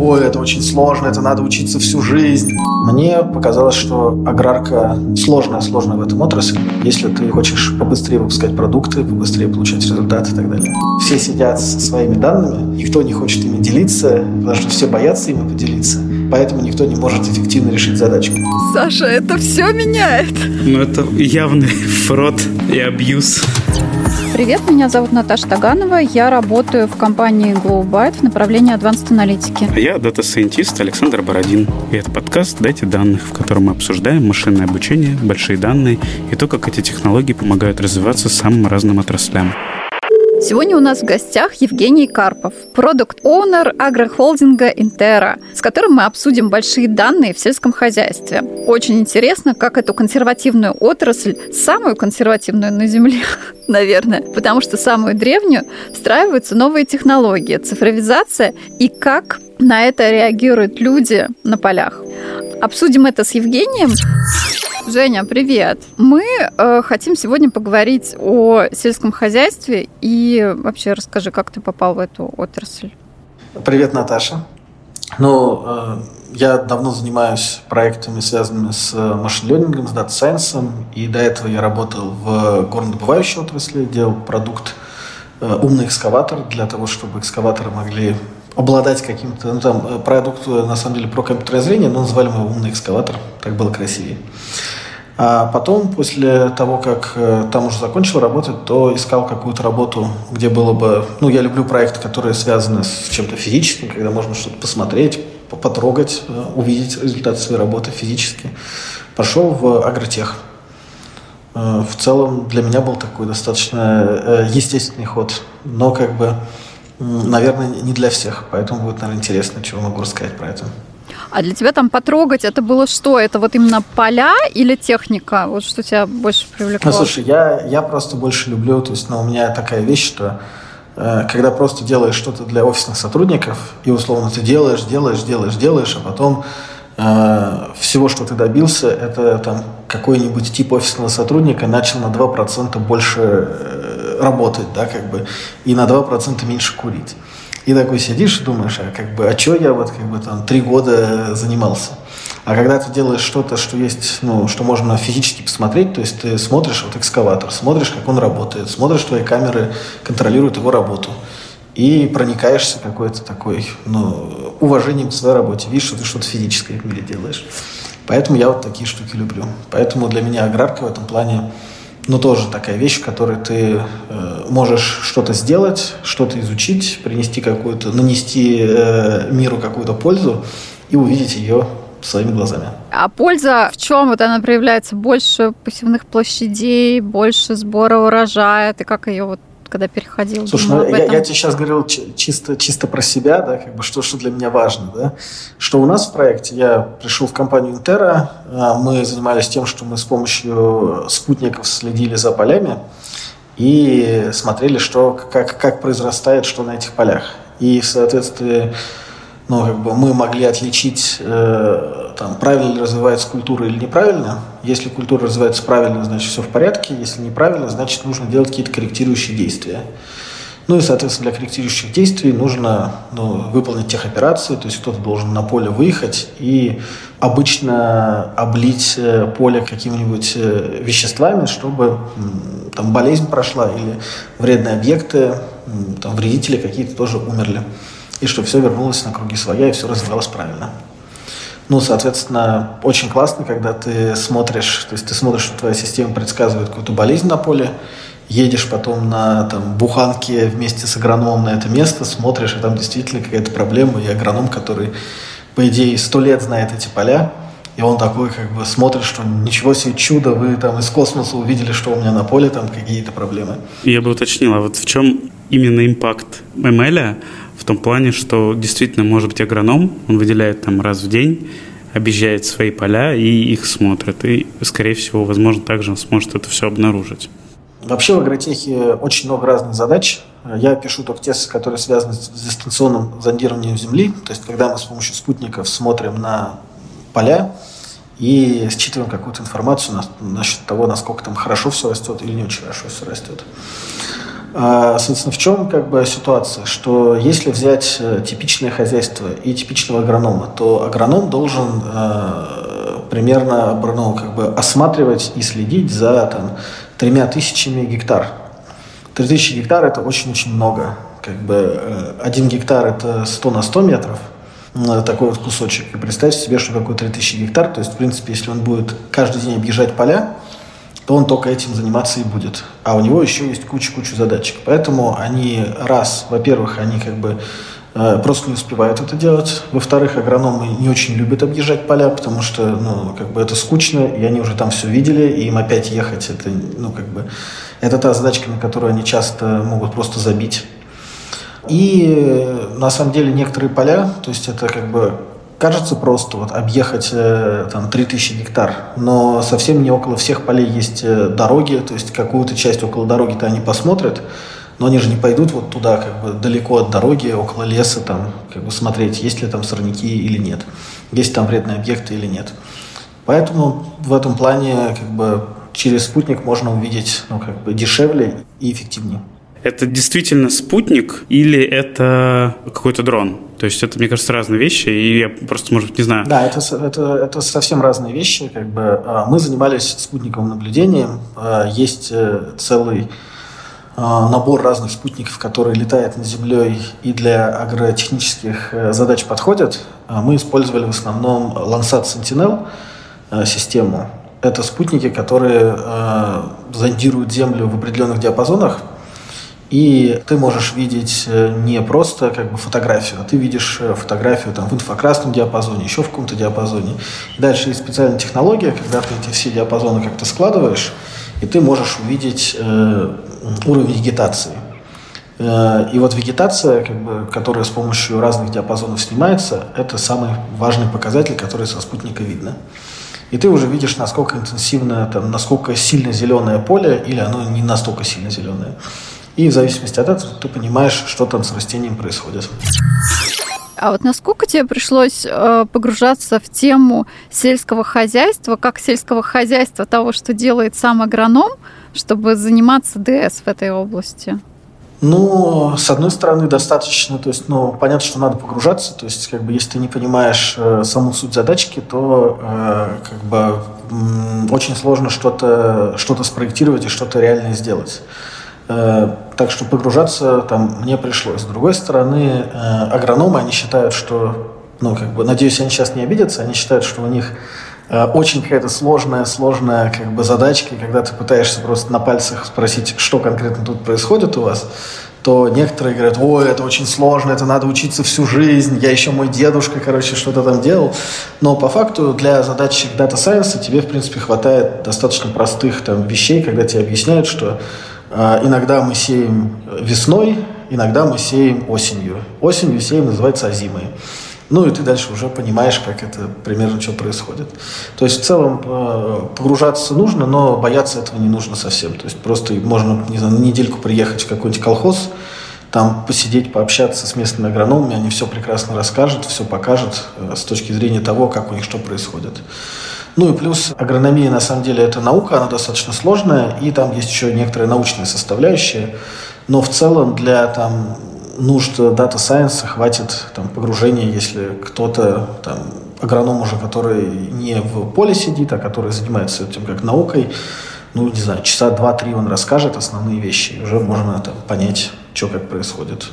ой, это очень сложно, это надо учиться всю жизнь. Мне показалось, что аграрка сложная, сложная в этом отрасли. Если ты хочешь побыстрее выпускать продукты, побыстрее получать результаты и так далее. Все сидят со своими данными, никто не хочет ими делиться, потому что все боятся ими поделиться. Поэтому никто не может эффективно решить задачку. Саша, это все меняет. Ну, это явный фрод и абьюз. Привет, меня зовут Наташа Таганова. Я работаю в компании GlowByte в направлении Advanced Analytics. А я data scientist Александр Бородин. И это подкаст «Дайте данных», в котором мы обсуждаем машинное обучение, большие данные и то, как эти технологии помогают развиваться самым разным отраслям. Сегодня у нас в гостях Евгений Карпов, product owner агрохолдинга Интера, с которым мы обсудим большие данные в сельском хозяйстве. Очень интересно, как эту консервативную отрасль, самую консервативную на Земле, наверное, потому что самую древнюю, встраиваются новые технологии, цифровизация и как на это реагируют люди на полях. Обсудим это с Евгением. Женя, привет. Мы э, хотим сегодня поговорить о сельском хозяйстве и вообще расскажи, как ты попал в эту отрасль. Привет, Наташа. Ну, э, я давно занимаюсь проектами, связанными с machine learning-ом, с data science-ом, и до этого я работал в горнодобывающей отрасли, делал продукт э, умный экскаватор для того, чтобы экскаваторы могли обладать каким-то, ну там э, продукт на самом деле про компьютерное зрение, но называли мы его умный экскаватор, так было красивее. А потом, после того, как э, там уже закончил работать, то искал какую-то работу, где было бы... Ну, я люблю проекты, которые связаны с чем-то физическим, когда можно что-то посмотреть, потрогать, э, увидеть результаты своей работы физически. Пошел в агротех. В целом для меня был такой достаточно естественный ход, но как бы наверное, не для всех. Поэтому будет, наверное, интересно, чего могу рассказать про это. А для тебя там потрогать, это было что? Это вот именно поля или техника? Вот что тебя больше привлекло? Ну, слушай, я, я просто больше люблю, то есть, ну, у меня такая вещь, что э, когда просто делаешь что-то для офисных сотрудников, и условно ты делаешь, делаешь, делаешь, делаешь, а потом э, всего, что ты добился, это там какой-нибудь тип офисного сотрудника начал на 2% больше э, работать, да, как бы, и на 2% меньше курить. И такой сидишь и думаешь, а как бы, а что я вот как бы там три года занимался? А когда ты делаешь что-то, что есть, ну, что можно физически посмотреть, то есть ты смотришь вот экскаватор, смотришь, как он работает, смотришь, твои камеры контролируют его работу, и проникаешься какой-то такой, ну, уважением к своей работе. Видишь, что ты что-то физическое в мире делаешь. Поэтому я вот такие штуки люблю. Поэтому для меня аграрка в этом плане но тоже такая вещь, в которой ты э, можешь что-то сделать, что-то изучить, принести какую-то, нанести э, миру какую-то пользу и увидеть ее своими глазами. А польза в чем? Вот она проявляется больше пассивных площадей, больше сбора урожая. Ты как ее вот когда переходил. Слушай, ну, я, я тебе сейчас говорил чисто, чисто про себя, да, как бы что, что для меня важно, да. Что у нас в проекте, я пришел в компанию Интера, мы занимались тем, что мы с помощью спутников следили за полями и смотрели, что, как, как произрастает что на этих полях. И в соответствии но как бы мы могли отличить, э, там, правильно ли развивается культура или неправильно. Если культура развивается правильно, значит все в порядке. Если неправильно, значит нужно делать какие-то корректирующие действия. Ну и, соответственно, для корректирующих действий нужно ну, выполнить тех операции, то есть кто-то должен на поле выехать и обычно облить э, поле какими-нибудь э, веществами, чтобы там болезнь прошла или вредные объекты, там вредители какие-то тоже умерли и что все вернулось на круги своя, и все развивалось правильно. Ну, соответственно, очень классно, когда ты смотришь, то есть ты смотришь, что твоя система предсказывает какую-то болезнь на поле, едешь потом на там, буханке вместе с агрономом на это место, смотришь, и там действительно какая-то проблема, и агроном, который, по идее, сто лет знает эти поля, и он такой как бы смотрит, что ничего себе чудо, вы там из космоса увидели, что у меня на поле там какие-то проблемы. Я бы уточнил, а вот в чем именно импакт ML в том плане, что действительно может быть агроном, он выделяет там раз в день, объезжает свои поля и их смотрит. И, скорее всего, возможно, также он сможет это все обнаружить. Вообще в агротехе очень много разных задач. Я пишу только те, которые связаны с дистанционным зондированием Земли. То есть, когда мы с помощью спутников смотрим на поля и считываем какую-то информацию насчет того, насколько там хорошо все растет или не очень хорошо все растет. А, соответственно, в чем как бы ситуация? Что если взять э, типичное хозяйство и типичного агронома, то агроном должен э, примерно ну, как бы осматривать и следить за там, тремя тысячами гектар. Три тысячи гектар – это очень-очень много. Как бы э, один гектар – это 100 на 100 метров, такой вот кусочек. И представьте себе, что такое 3000 гектар. То есть, в принципе, если он будет каждый день объезжать поля, то он только этим заниматься и будет. А у него еще есть куча-куча задачек. Поэтому они, раз, во-первых, они как бы э, просто не успевают это делать. Во-вторых, агрономы не очень любят объезжать поля, потому что, ну, как бы это скучно, и они уже там все видели, и им опять ехать, это, ну, как бы, это та задачка, на которую они часто могут просто забить. И на самом деле некоторые поля, то есть это как бы кажется просто вот объехать э, там 3000 гектар, но совсем не около всех полей есть э, дороги, то есть какую-то часть около дороги-то они посмотрят, но они же не пойдут вот туда, как бы далеко от дороги, около леса, там, как бы смотреть, есть ли там сорняки или нет, есть там вредные объекты или нет. Поэтому в этом плане как бы через спутник можно увидеть ну, как бы дешевле и эффективнее. Это действительно спутник или это какой-то дрон? То есть это, мне кажется, разные вещи, и я просто, может быть, не знаю. Да, это, это, это совсем разные вещи. Как бы. А, мы занимались спутниковым наблюдением. А, есть э, целый а, набор разных спутников, которые летают над Землей и для агротехнических э, задач подходят. Мы использовали в основном Landsat Sentinel э, систему. Это спутники, которые зондируют Землю в определенных диапазонах, и ты можешь видеть э, не просто как бы фотографию, а ты видишь э, фотографию там, в инфракрасном диапазоне, еще в каком-то диапазоне. Дальше есть специальная технология, когда ты эти все диапазоны как-то складываешь, и ты можешь увидеть э, уровень вегетации. Э, и вот вегетация, как бы, которая с помощью разных диапазонов снимается, это самый важный показатель, который со спутника видно. И ты уже видишь, насколько интенсивно, там, насколько сильно зеленое поле, или оно не настолько сильно зеленое. И в зависимости от этого ты понимаешь, что там с растением происходит. А вот насколько тебе пришлось э, погружаться в тему сельского хозяйства, как сельского хозяйства того, что делает сам агроном, чтобы заниматься ДС в этой области? Ну, с одной стороны, достаточно, то есть, ну, понятно, что надо погружаться, то есть, как бы, если ты не понимаешь э, саму суть задачки, то, э, как бы, очень сложно что-то что спроектировать и что-то реально сделать. Э, так что погружаться там мне пришлось. С другой стороны, э, агрономы, они считают, что, ну, как бы, надеюсь, они сейчас не обидятся, они считают, что у них э, очень какая-то сложная, сложная как бы задачка, когда ты пытаешься просто на пальцах спросить, что конкретно тут происходит у вас, то некоторые говорят, ой, это очень сложно, это надо учиться всю жизнь, я еще мой дедушка, короче, что-то там делал. Но по факту для задачи Data Science тебе, в принципе, хватает достаточно простых там вещей, когда тебе объясняют, что иногда мы сеем весной, иногда мы сеем осенью. Осенью сеем называется озимой. Ну и ты дальше уже понимаешь, как это примерно что происходит. То есть в целом э, погружаться нужно, но бояться этого не нужно совсем. То есть просто можно, не знаю, на недельку приехать в какой-нибудь колхоз, там посидеть, пообщаться с местными агрономами, они все прекрасно расскажут, все покажут э, с точки зрения того, как у них что происходит. Ну и плюс агрономия, на самом деле, это наука, она достаточно сложная, и там есть еще некоторые научные составляющие. Но в целом для там, нужд Data Science хватит там, погружения, если кто-то, там, агроном уже, который не в поле сидит, а который занимается этим как наукой, ну, не знаю, часа два-три он расскажет основные вещи, уже можно там, понять, что как происходит.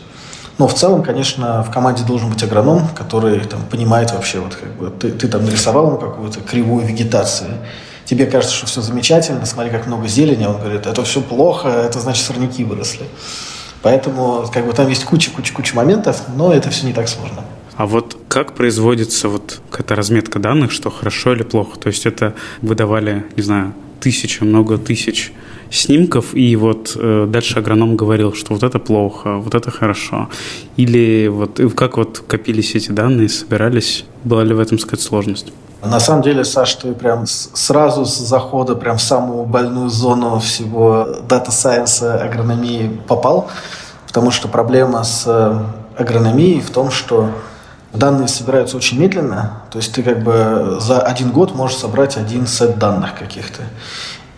Но в целом, конечно, в команде должен быть агроном, который там, понимает вообще, вот, как бы, ты, ты там нарисовал ему какую-то кривую вегетацию, тебе кажется, что все замечательно, смотри, как много зелени, он говорит, это все плохо, это значит сорняки выросли. Поэтому как бы там есть куча-куча-куча моментов, но это все не так сложно. А вот как производится вот какая-то разметка данных, что хорошо или плохо? То есть это выдавали, не знаю, тысячи, много тысяч снимков, и вот э, дальше агроном говорил, что вот это плохо, вот это хорошо. Или вот как вот копились эти данные, собирались, была ли в этом, сказать, сложность? На самом деле, Саш, ты прям сразу с захода прям в самую больную зону всего дата сайенса агрономии попал, потому что проблема с э, агрономией в том, что данные собираются очень медленно, то есть ты как бы за один год можешь собрать один сет данных каких-то.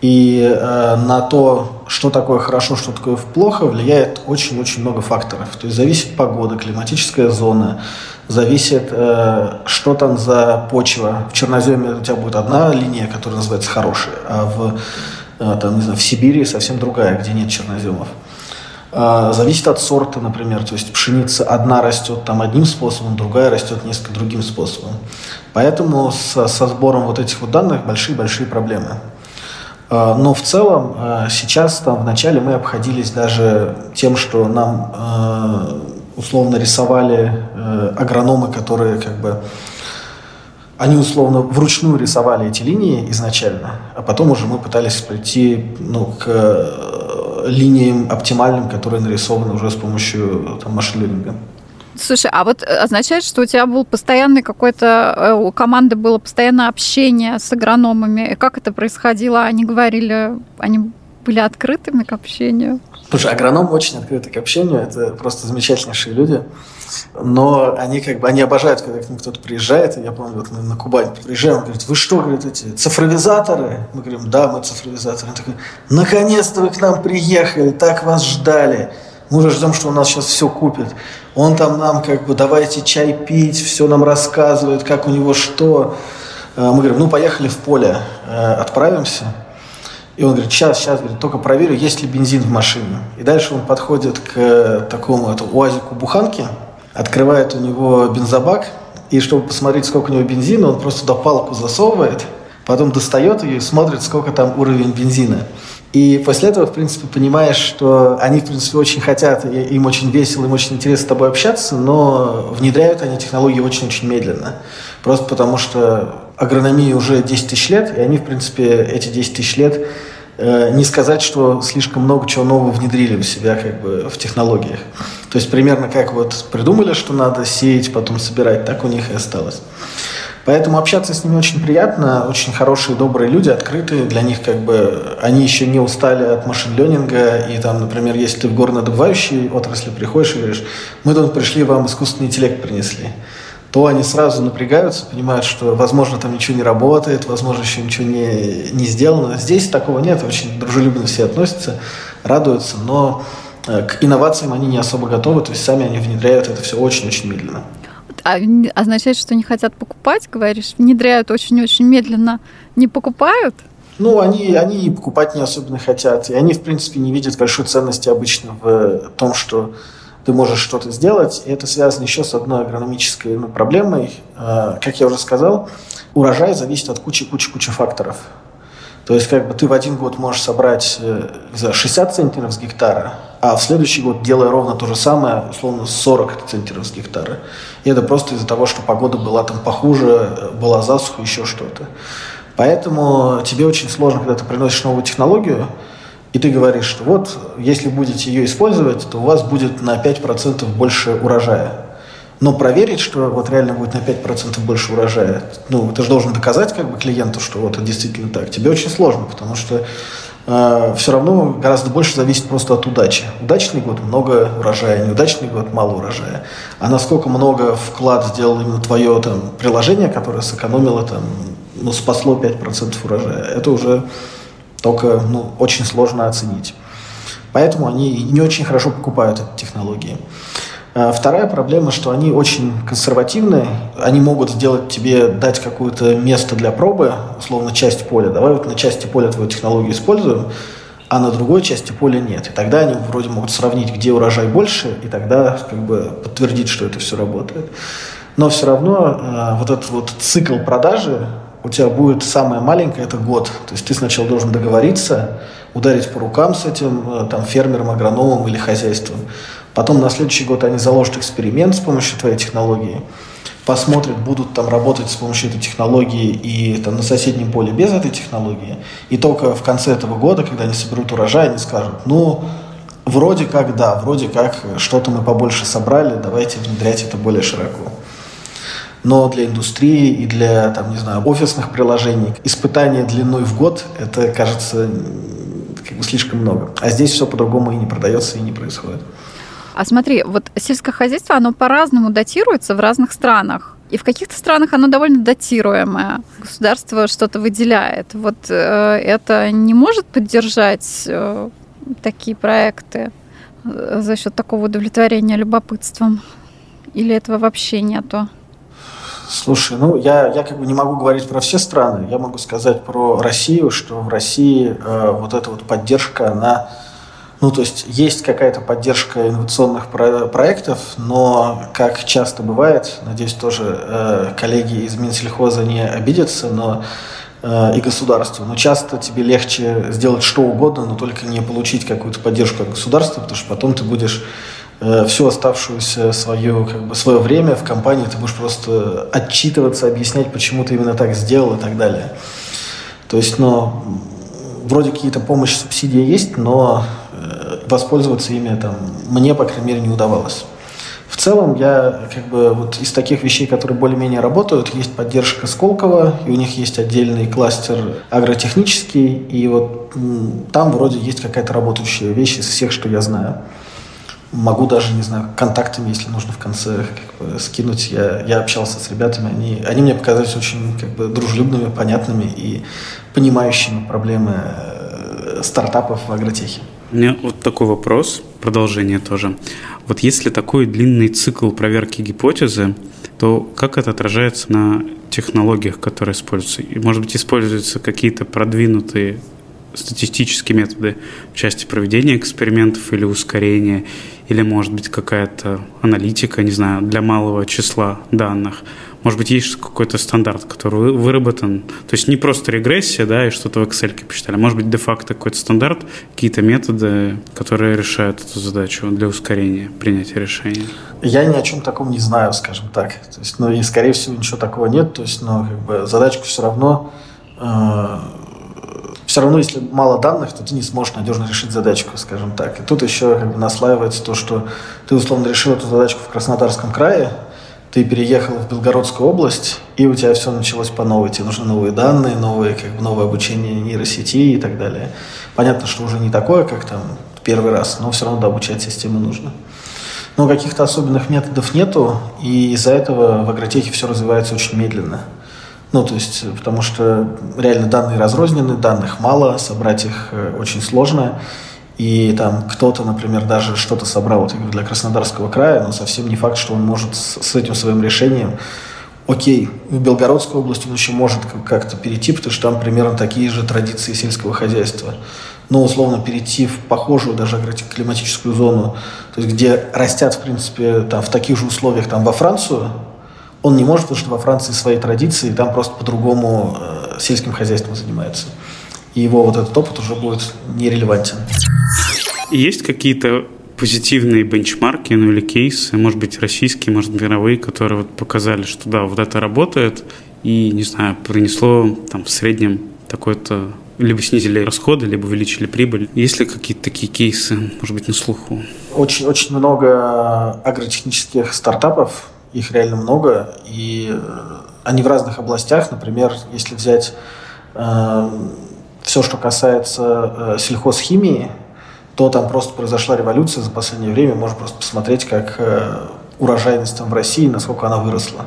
И э, на то, что такое хорошо, что такое плохо, влияет очень-очень много факторов. То есть зависит погода, климатическая зона, зависит, э, что там за почва. В черноземе у тебя будет одна линия, которая называется хорошая, а в, э, там, не знаю, в Сибири совсем другая, где нет черноземов. Э, зависит от сорта, например. То есть пшеница одна растет там одним способом, другая растет несколько другим способом. Поэтому со, со сбором вот этих вот данных большие-большие проблемы. А, но в целом а, сейчас там вначале мы обходились даже тем, что нам а, условно рисовали агрономы, которые как бы они условно вручную рисовали эти линии изначально, а потом уже мы пытались прийти ну, к линиям оптимальным, которые нарисованы уже с помощью там, машин-лернинга. Слушай, а вот э, означает, что у тебя был постоянный какой-то, э, у команды было постоянное общение с агрономами. Как это происходило? Они говорили, они были открытыми к общению? Слушай, агрономы очень открыты к общению, это просто замечательнейшие люди. Но они как бы, они обожают, когда к ним кто-то приезжает. Я помню, вот на Кубань приезжаем, он говорит, вы что, говорит, эти цифровизаторы? Мы говорим, да, мы цифровизаторы. Он такой, наконец-то вы к нам приехали, так вас ждали. Мы уже ждем, что он нас сейчас все купит. Он там нам как бы давайте чай пить, все нам рассказывает, как у него что. Э, мы говорим, ну поехали в поле, э, отправимся. И он говорит, сейчас, сейчас, говорит, только проверю, есть ли бензин в машине. И дальше он подходит к такому это, уазику буханки, открывает у него бензобак, и чтобы посмотреть, сколько у него бензина, он просто до палку засовывает, потом достает ее и смотрит, сколько там уровень бензина. И после этого, в принципе, понимаешь, что они, в принципе, очень хотят, им очень весело, им очень интересно с тобой общаться, но внедряют они технологии очень-очень медленно. Просто потому что агрономии уже 10 тысяч лет, и они, в принципе, эти 10 тысяч лет э, не сказать, что слишком много чего нового внедрили у себя как бы в технологиях. То есть примерно как вот придумали, что надо сеять, потом собирать, так у них и осталось. Поэтому общаться с ними очень приятно, очень хорошие, добрые люди, открытые. Для них как бы они еще не устали от машин-ленинга. И там, например, если ты в горнодобывающей отрасли приходишь и говоришь, мы тут пришли, вам искусственный интеллект принесли то они сразу напрягаются, понимают, что, возможно, там ничего не работает, возможно, еще ничего не, не сделано. Здесь такого нет, очень дружелюбно все относятся, радуются, но э, к инновациям они не особо готовы, то есть сами они внедряют это все очень-очень медленно. А означает, что не хотят покупать, говоришь, внедряют очень-очень медленно, не покупают? Ну, они, они и покупать не особенно хотят. И они, в принципе, не видят большой ценности обычно в том, что ты можешь что-то сделать. И это связано еще с одной агрономической ну, проблемой. А, как я уже сказал, урожай зависит от кучи-кучи-кучи факторов. То есть как бы ты в один год можешь собрать э, знаю, 60 центнеров с гектара, а в следующий год, делая ровно то же самое, условно 40 центнеров с гектара. И это просто из-за того, что погода была там похуже, была засуха, еще что-то. Поэтому тебе очень сложно, когда ты приносишь новую технологию, и ты говоришь, что вот, если будете ее использовать, то у вас будет на 5% больше урожая. Но проверить, что вот реально будет на 5% больше урожая, ну, ты же должен доказать как бы клиенту, что вот это действительно так. Тебе очень сложно, потому что э, все равно гораздо больше зависит просто от удачи. Удачный год – много урожая, неудачный год – мало урожая. А насколько много вклад сделал именно твое там, приложение, которое сэкономило, там, ну, спасло 5% урожая, это уже только ну, очень сложно оценить. Поэтому они не очень хорошо покупают эти технологии. А вторая проблема, что они очень консервативные, они могут сделать тебе, дать какое-то место для пробы, условно, часть поля. Давай вот на части поля твою технологию используем, а на другой части поля нет. И тогда они вроде могут сравнить, где урожай больше, и тогда как бы подтвердить, что это все работает. Но все равно э, вот этот вот цикл продажи у тебя будет самое маленькое, это год. То есть ты сначала должен договориться, ударить по рукам с этим э, там, фермером, агрономом или хозяйством. Потом на следующий год они заложат эксперимент с помощью твоей технологии, посмотрят, будут там работать с помощью этой технологии и там, на соседнем поле без этой технологии. И только в конце этого года, когда они соберут урожай, они скажут, ну, вроде как да, вроде как что-то мы побольше собрали, давайте внедрять это более широко. Но для индустрии и для, там, не знаю, офисных приложений испытание длиной в год, это кажется как бы слишком много. А здесь все по-другому и не продается, и не происходит. А смотри, вот сельское хозяйство, оно по-разному датируется в разных странах. И в каких-то странах оно довольно датируемое. Государство что-то выделяет. Вот э, это не может поддержать э, такие проекты э, за счет такого удовлетворения любопытством? Или этого вообще нету? Слушай, ну я, я как бы не могу говорить про все страны. Я могу сказать про Россию, что в России э, вот эта вот поддержка, она ну, то есть есть какая-то поддержка инновационных про- проектов, но, как часто бывает, надеюсь, тоже э, коллеги из Минсельхоза не обидятся, но э, и государство. Но часто тебе легче сделать что угодно, но только не получить какую-то поддержку от государства, потому что потом ты будешь э, всю оставшуюся свою, как бы, свое время в компании ты будешь просто отчитываться, объяснять, почему ты именно так сделал и так далее. То есть, ну, вроде какие-то помощь, субсидии есть, но воспользоваться ими там, мне, по крайней мере, не удавалось. В целом, я как бы вот из таких вещей, которые более-менее работают, есть поддержка Сколково, и у них есть отдельный кластер агротехнический, и вот там вроде есть какая-то работающая вещь из всех, что я знаю. Могу даже, не знаю, контактами, если нужно в конце как бы, скинуть. Я, я общался с ребятами, они, они мне показались очень как бы, дружелюбными, понятными и понимающими проблемы э, стартапов в агротехе. У меня вот такой вопрос, продолжение тоже. Вот если такой длинный цикл проверки гипотезы, то как это отражается на технологиях, которые используются? И, может быть, используются какие-то продвинутые статистические методы в части проведения экспериментов или ускорения, или, может быть, какая-то аналитика, не знаю, для малого числа данных – может быть, есть какой-то стандарт, который выработан. То есть не просто регрессия, да, и что-то в Excel посчитали. Может быть, де-факто какой-то стандарт, какие-то методы, которые решают эту задачу для ускорения принятия решения. Я ни о чем таком не знаю, скажем так. То есть, ну и, скорее всего, ничего такого нет. То есть, ну, как бы задачку все равно э, все равно, если мало данных, то ты не сможешь надежно решить задачку, скажем так. И тут еще как бы наслаивается то, что ты условно решил эту задачку в Краснодарском крае, ты переехал в Белгородскую область, и у тебя все началось по новой. Тебе нужны новые данные, новые, как бы, новое обучение нейросети и так далее. Понятно, что уже не такое, как там первый раз, но все равно обучать систему нужно. Но каких-то особенных методов нету, и из-за этого в агротехе все развивается очень медленно. Ну, то есть, потому что реально данные разрознены, данных мало, собрать их э, очень сложно и там кто-то, например, даже что-то собрал вот, для Краснодарского края, но совсем не факт, что он может с, этим своим решением Окей, в Белгородской области он еще может как-то перейти, потому что там примерно такие же традиции сельского хозяйства. Но условно перейти в похожую даже климатическую зону, то есть где растят, в принципе, там, в таких же условиях там, во Францию, он не может, потому что во Франции свои традиции, там просто по-другому э, сельским хозяйством занимаются и его вот этот опыт уже будет нерелевантен. Есть какие-то позитивные бенчмарки, ну или кейсы, может быть, российские, может, мировые, которые вот показали, что да, вот это работает, и, не знаю, принесло там в среднем такой-то либо снизили расходы, либо увеличили прибыль. Есть ли какие-то такие кейсы, может быть, на слуху? Очень, очень много агротехнических стартапов, их реально много, и они в разных областях. Например, если взять э, все, что касается э, сельхозхимии, то там просто произошла революция за последнее время. Можно просто посмотреть, как э, урожайность там в России, насколько она выросла.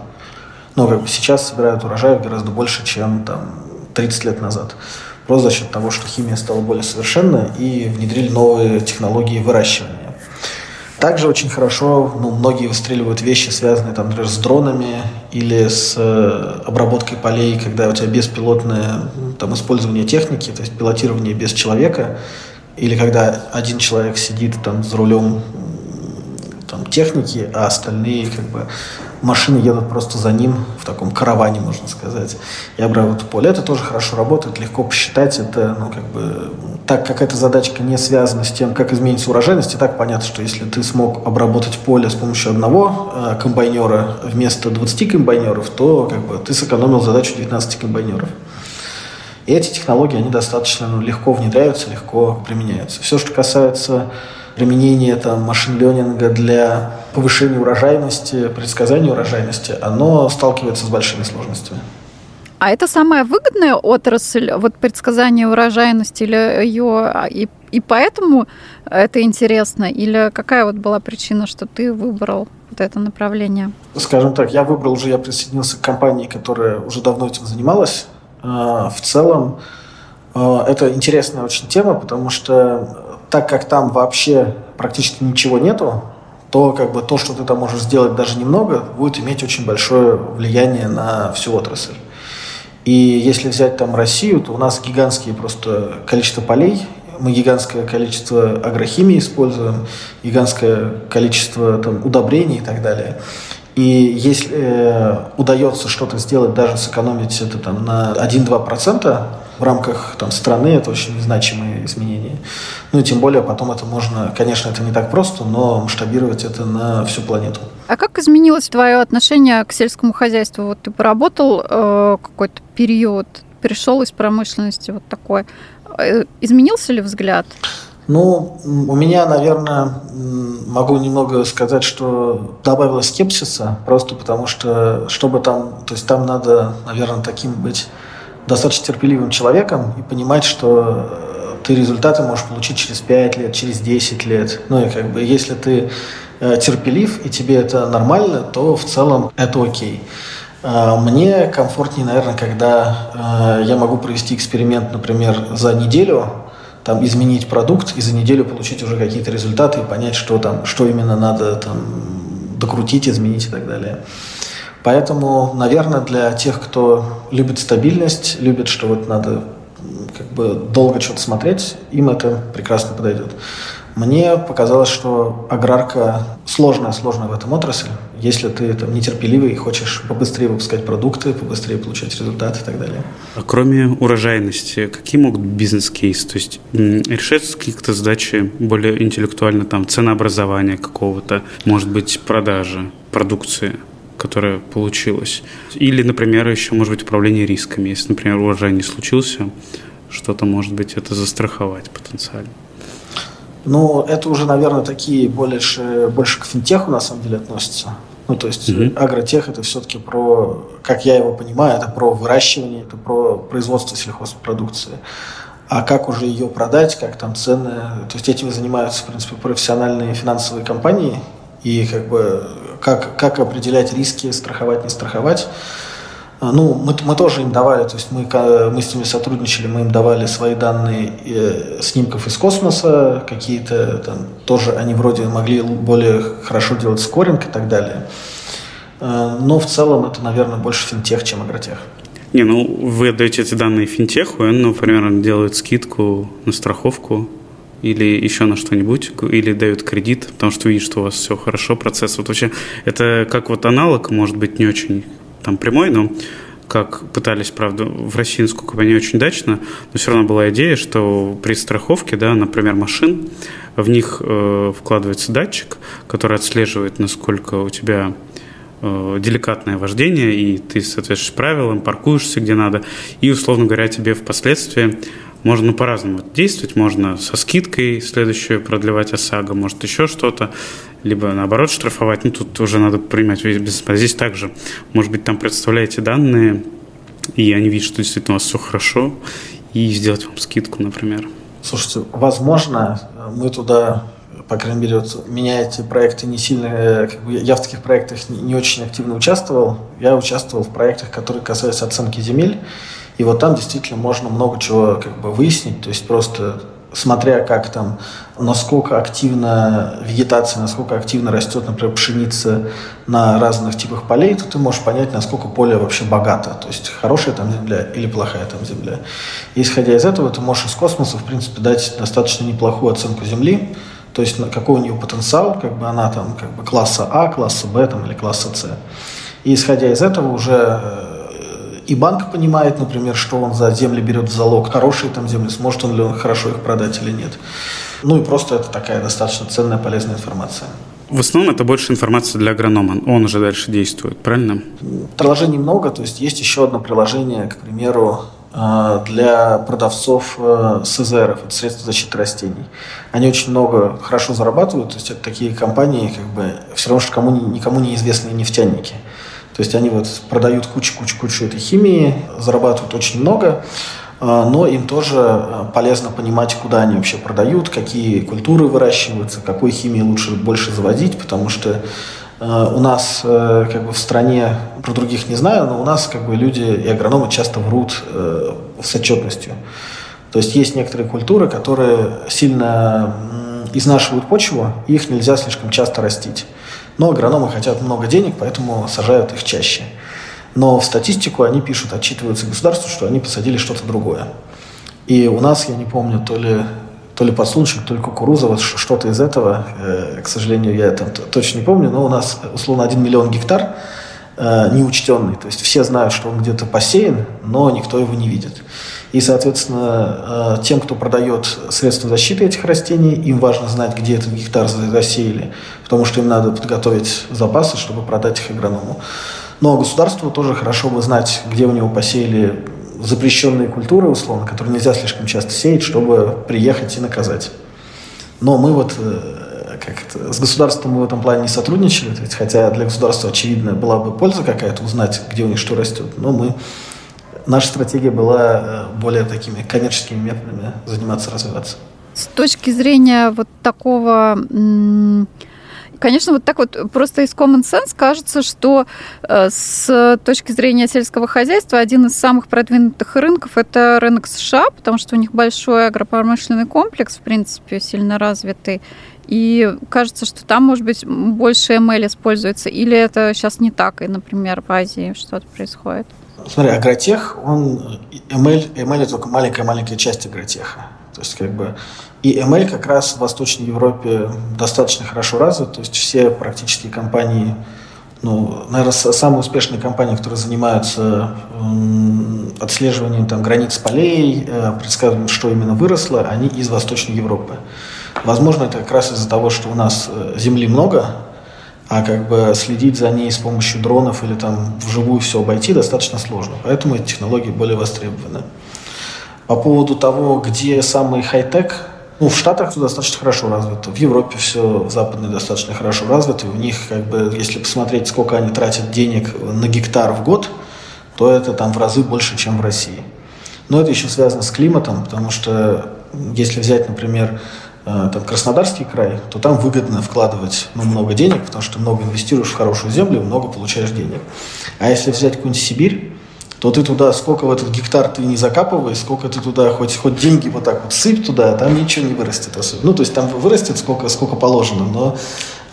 Но как бы сейчас собирают урожай гораздо больше, чем там 30 лет назад. Просто за счет того, что химия стала более совершенной и внедрили новые технологии выращивания. Также очень хорошо, ну, многие выстреливают вещи, связанные, там, например, с дронами или с э, обработкой полей, когда у тебя беспилотное там, использование техники, то есть пилотирование без человека, или когда один человек сидит там за рулем там, техники, а остальные как бы машины едут просто за ним в таком караване, можно сказать, и обрабатывают поле. Это тоже хорошо работает, легко посчитать. Это, ну, как бы, так как эта задачка не связана с тем, как изменится урожайность, и так понятно, что если ты смог обработать поле с помощью одного э, комбайнера вместо 20 комбайнеров, то как бы, ты сэкономил задачу 19 комбайнеров. И эти технологии, они достаточно ну, легко внедряются, легко применяются. Все, что касается применение там, машин-ленинга для повышения урожайности, предсказания урожайности, оно сталкивается с большими сложностями. А это самая выгодная отрасль, вот предсказание урожайности или ее, и, и поэтому это интересно? Или какая вот была причина, что ты выбрал вот это направление? Скажем так, я выбрал уже, я присоединился к компании, которая уже давно этим занималась. А, в целом, а, это интересная очень тема, потому что так как там вообще практически ничего нету, то как бы то, что ты там можешь сделать даже немного, будет иметь очень большое влияние на всю отрасль. И если взять там Россию, то у нас гигантские просто количество полей, мы гигантское количество агрохимии используем, гигантское количество там, удобрений и так далее. И если э, удается что-то сделать, даже сэкономить это там, на 1-2%, в рамках там, страны это очень значимые изменения. Ну и тем более потом это можно, конечно, это не так просто, но масштабировать это на всю планету. А как изменилось твое отношение к сельскому хозяйству? Вот ты поработал э, какой-то период, перешел из промышленности вот такой. Э, изменился ли взгляд? Ну, у меня, наверное, могу немного сказать, что добавилось скепсиса, просто потому что, чтобы там, то есть там надо, наверное, таким быть достаточно терпеливым человеком и понимать, что э, ты результаты можешь получить через 5 лет, через 10 лет. Ну и как бы если ты э, терпелив и тебе это нормально, то в целом это окей. Э, мне комфортнее, наверное, когда я могу провести эксперимент, например, за неделю, там, изменить продукт и за неделю получить уже какие-то результаты и понять, что там, что именно надо там докрутить, изменить и так далее. Поэтому, наверное, для тех, кто любит стабильность, любит, что вот надо как бы долго что-то смотреть, им это прекрасно подойдет. Мне показалось, что аграрка сложная, сложная в этом отрасль. Если ты там нетерпеливый и хочешь побыстрее выпускать продукты, побыстрее получать результаты и так далее. А кроме урожайности, какие могут быть бизнес-кейсы? То есть решаются какие-то задачи более интеллектуально, там, ценообразования какого-то, может быть, продажи продукции? которая получилась. Или, например, еще, может быть, управление рисками. Если, например, урожай не случился, что-то, может быть, это застраховать потенциально. Ну, это уже, наверное, такие больше, больше к финтеху, на самом деле, относятся. Ну, то есть угу. агротех это все-таки про, как я его понимаю, это про выращивание, это про производство сельхозпродукции. А как уже ее продать, как там цены, то есть этим занимаются, в принципе, профессиональные финансовые компании, и как бы как, как определять риски, страховать, не страховать. А, ну, мы, мы тоже им давали, то есть мы, мы с ними сотрудничали, мы им давали свои данные э, снимков из космоса, какие-то там тоже они вроде могли более хорошо делать скоринг и так далее. А, но в целом это, наверное, больше финтех, чем агротех. Не, ну вы отдаете эти данные финтеху, и он, например, делает скидку на страховку или еще на что-нибудь, или дают кредит, потому что видит, что у вас все хорошо, процесс. Вот вообще это как вот аналог, может быть, не очень там прямой, но как пытались, правда, в России, я не очень удачно, но все равно была идея, что при страховке, да, например, машин, в них э, вкладывается датчик, который отслеживает, насколько у тебя э, деликатное вождение, и ты соответствуешь правилам, паркуешься где надо, и, условно говоря, тебе впоследствии можно по-разному действовать. Можно со скидкой следующую продлевать ОСАГО, может еще что-то, либо наоборот штрафовать. Ну, тут уже надо принимать бизнес. А здесь также, может быть, там представляете данные, и они видят, что действительно у вас все хорошо, и сделать вам скидку, например. Слушайте, возможно, мы туда по крайней мере, вот меня эти проекты не сильно, э, как бы, я в таких проектах не, не очень активно участвовал. Я участвовал в проектах, которые касаются оценки земель. И вот там действительно можно много чего как бы выяснить, то есть просто смотря как там, насколько активно вегетация, насколько активно растет, например, пшеница на разных типах полей, то ты можешь понять, насколько поле вообще богато, то есть хорошая там земля или плохая там земля. И исходя из этого, ты можешь из космоса, в принципе, дать достаточно неплохую оценку земли, то есть какой у нее потенциал, как бы она там как бы класса А, класса Б там, или класса С. И исходя из этого уже э, и банк понимает, например, что он за земли берет в залог, хорошие там земли, сможет он ли он хорошо их продать или нет. Ну и просто это такая достаточно ценная, полезная информация. В основном это больше информация для агронома. Он уже дальше действует, правильно? Приложений много. То есть есть еще одно приложение, к примеру, э, для продавцов э, СЗРов, это средства защиты растений. Они очень много хорошо зарабатывают, то есть это такие компании, как бы все равно, что кому, никому неизвестные нефтяники. То есть они вот продают кучу-кучу-кучу этой химии, зарабатывают очень много, а, но им тоже а, полезно понимать, куда они вообще продают, какие культуры выращиваются, какой химии лучше больше заводить, потому что у нас как бы в стране, про других не знаю, но у нас как бы люди и агрономы часто врут с отчетностью. То есть есть некоторые культуры, которые сильно изнашивают почву, и их нельзя слишком часто растить. Но агрономы хотят много денег, поэтому сажают их чаще. Но в статистику они пишут, отчитываются государству, что они посадили что-то другое. И у нас, я не помню, то ли, то ли подсолнечник, то ли кукуруза, вот что-то из этого, э, к сожалению, я это точно не помню, но у нас, условно, 1 миллион гектар неучтенный. То есть все знают, что он где-то посеян, но никто его не видит. И, соответственно, э, тем, кто продает средства защиты этих растений, им важно знать, где этот гектар засеяли, потому что им надо подготовить запасы, чтобы продать их агроному. Но государству тоже хорошо бы знать, где у него посеяли запрещенные культуры, условно, которые нельзя слишком часто сеять, чтобы приехать и наказать. Но мы вот как с государством мы в этом плане не сотрудничали, хотя для государства, очевидно, была бы польза какая-то узнать, где у них что растет, но мы наша стратегия была э, более такими коммерческими методами заниматься, развиваться. С точки зрения вот такого Конечно, вот так вот просто из common sense кажется, что э, с точки зрения сельского хозяйства один из самых продвинутых рынков – это рынок США, потому что у них большой агропромышленный комплекс, в принципе, сильно развитый. И кажется, что там, может быть, больше ML используется. Или это сейчас не так, и, например, в Азии что-то происходит? Смотри, агротех, он ML, ML это только маленькая-маленькая часть агротеха. То есть как бы и ML как раз в Восточной Европе достаточно хорошо развит. То есть все практически компании, ну, наверное, самые успешные компании, которые занимаются отслеживанием там, границ полей, э, предсказыванием, что именно выросло, они из Восточной Европы. Возможно, это как раз из-за того, что у нас э, земли много, а как бы следить за ней с помощью дронов или там вживую все обойти достаточно сложно. Поэтому эти технологии более востребованы. По поводу того, где самый хай-тек, ну, в Штатах все достаточно хорошо развито, в Европе все в западной достаточно хорошо развито, у них, как бы, если посмотреть, сколько они тратят денег на гектар в год, то это там в разы больше, чем в России. Но это еще связано с климатом, потому что если взять, например, там, Краснодарский край, то там выгодно вкладывать ну, много денег, потому что много инвестируешь в хорошую землю, много получаешь денег. А если взять какую-нибудь Сибирь, то ты туда, сколько в этот гектар ты не закапывай, сколько ты туда, хоть, хоть деньги вот так вот сыпь туда, там ничего не вырастет особенно. Ну, то есть там вырастет сколько, сколько положено, но